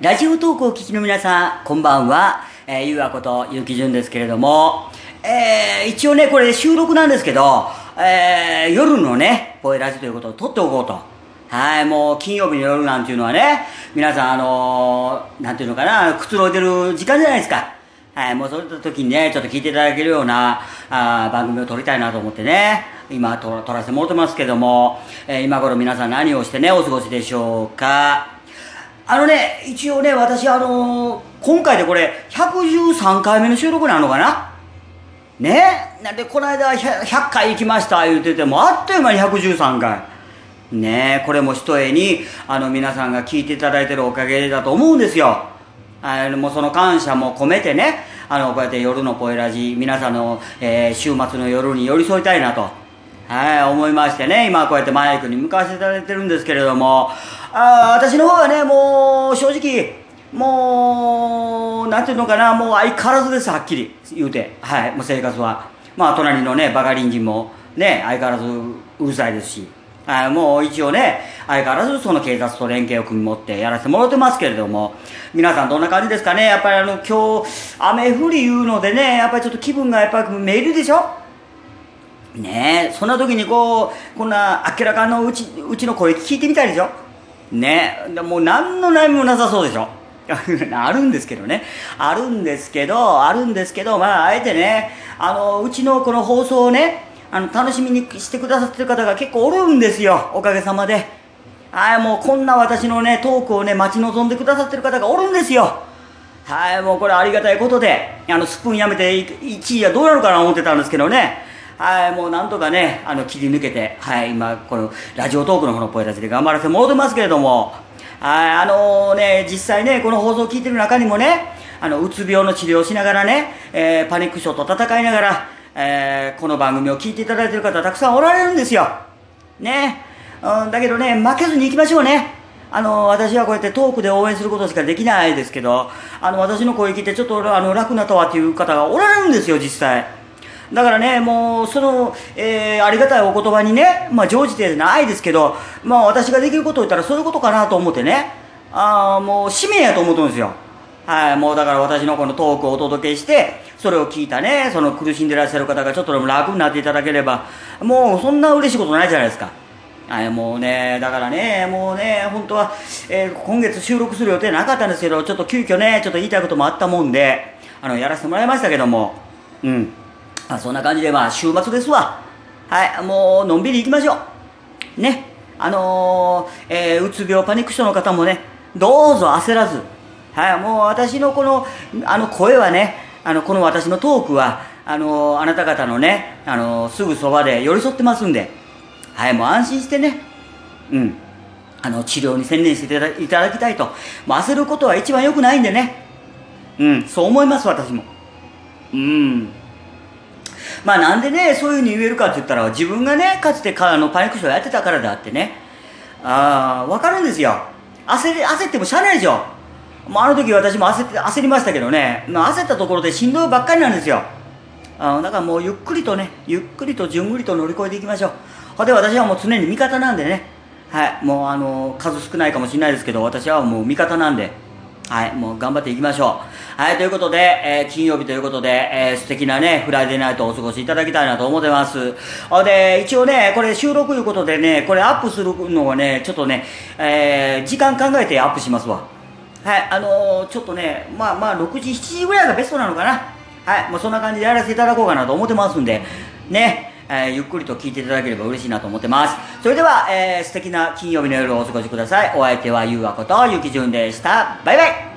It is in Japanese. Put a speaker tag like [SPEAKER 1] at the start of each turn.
[SPEAKER 1] ラジオトークを聞きの皆さん、こんばんは。えー、ゆうあことゆうきじゅんですけれども、えー、一応ね、これ収録なんですけど、えー、夜のね、ポエラジということを撮っておこうと。はい、もう金曜日の夜なんていうのはね、皆さん、あのー、なんていうのかな、くつろいでる時間じゃないですか。はい、もうそういった時にね、ちょっと聞いていただけるようなあ番組を撮りたいなと思ってね、今撮撮らせてもらってますけども、えー、今頃皆さん何をしてね、お過ごしでしょうか。あのね、一応ね、私、あのー、今回でこれ、113回目の収録なのかな？ね？なんで、この間100、100回行きました言うてても、あっという間に113回。ねこれも一重に、あの、皆さんが聞いていただいてるおかげだと思うんですよ。あの、もうその感謝も込めてね、あの、こうやって夜のポエラジ、皆さんの、えー、週末の夜に寄り添いたいなと。はい、思いましてね、今こうやってマイクに向かわせていただいてるんですけれども、あ私の方はね、もう正直、もう、なんていうのかな、もう相変わらずです、はっきり言うて。はい、もう生活は。まあ、隣のね、バカ隣人もね、相変わらずうるさいですし。はい、もう一応ね、相変わらずその警察と連携を組み持ってやらせてもらってますけれども、皆さんどんな感じですかねやっぱりあの、今日、雨降り言うのでね、やっぱりちょっと気分がやっぱりめいるでしょ？ねえ、そんな時にこう、こんな明らかのうち、うちの声聞いてみたいでしょ？ねえ、もう何の悩みもなさそうでしょ？あるんですけどね。あるんですけど、あるんですけど、まあ、あえてね、あの、うちのこの放送をね、あの、楽しみにしてくださってる方が結構おるんですよ。おかげさまで。はい、もうこんな私のね、トークをね、待ち望んでくださってる方がおるんですよ。はい、もうこれありがたいことで、あの、スプーンやめて1位はどうなるかな思ってたんですけどね。はい、もうなんとかね、あの、切り抜けて、はい、今、この、ラジオトークの方の声出しで頑張らせてもらってますけれども、はい、あのー、ね、実際ね、この放送を聞いてる中にもね、あの、うつ病の治療をしながらね、えー、パニック症と戦いながら、えー、この番組を聞いていただいてる方たくさんおられるんですよ。ね。うん、だけどね、負けずに行きましょうね。あの、私はこうやってトークで応援することしかできないですけど、あの、私の声聞いてちょっとあの楽なとはっていう方がおられるんですよ、実際。だからね、もう、その、えー、ありがたいお言葉にね、まあ、常時でないですけど、まあ、私ができることを言ったらそういうことかなと思ってね、ああ、もう、使命やと思ってるんですよ。はい、もうだから私のこのトークをお届けして、それを聞いたね、その苦しんでらっしゃる方がちょっとでも楽になっていただければ、もうそんな嬉しいことないじゃないですか。はい、もうね、だからね、もうね、本当は、えー、今月収録する予定なかったんですけど、ちょっと急遽ね、ちょっと言いたいこともあったもんで、あの、やらせてもらいましたけども、うん。あそんな感じでまあ週末ですわ。はいもうのんびり行きましょう。ねあのー、えー、うつ病パニック症の方もねどうぞ焦らず。はいもう私のこのあの声はねあのこの私のトークはあのー、あなた方のね、あの、すぐそばで寄り添ってますんで。はいもう安心してね。うん。あの治療に専念していただきたいと。もう焦ることは一番良くないんでね。うんそう思います私も。うん。まあなんでね、そういうふうに言えるかって言ったら、自分がね、かつてかあのパニック症やってたからであってね、ああ、わかるんですよ。焦り、焦ってもしゃあないでしょ。もうあの時私も焦って、焦りましたけどね、まあ、焦ったところでしんどいばっかりなんですよ。あだからもうゆっくりとね、ゆっくりとじゅんぐりと乗り越えていきましょう。ほんで私はもう常に味方なんでね、はい、もうあの、数少ないかもしれないですけど、私はもう味方なんで、はい、もう頑張っていきましょう。はい、ということで、えー、金曜日ということで、えー、素敵なね、フライデーナイトをお過ごしいただきたいなと思ってます。あで、一応ね、これ収録いうことでね、これアップするのはね、ちょっとね、えー、時間考えてアップしますわ。はい、あのー、ちょっとね、まあまあ、6時、7時ぐらいがベストなのかな。はい、もうそんな感じでやらせていただこうかなと思ってますんで、ね、えー、ゆっくりと聞いていただければ嬉しいなと思ってます。それでは、えー、素敵な金曜日の夜をお過ごしください。お相手はゆうあことゆきじゅんでした。バイバイ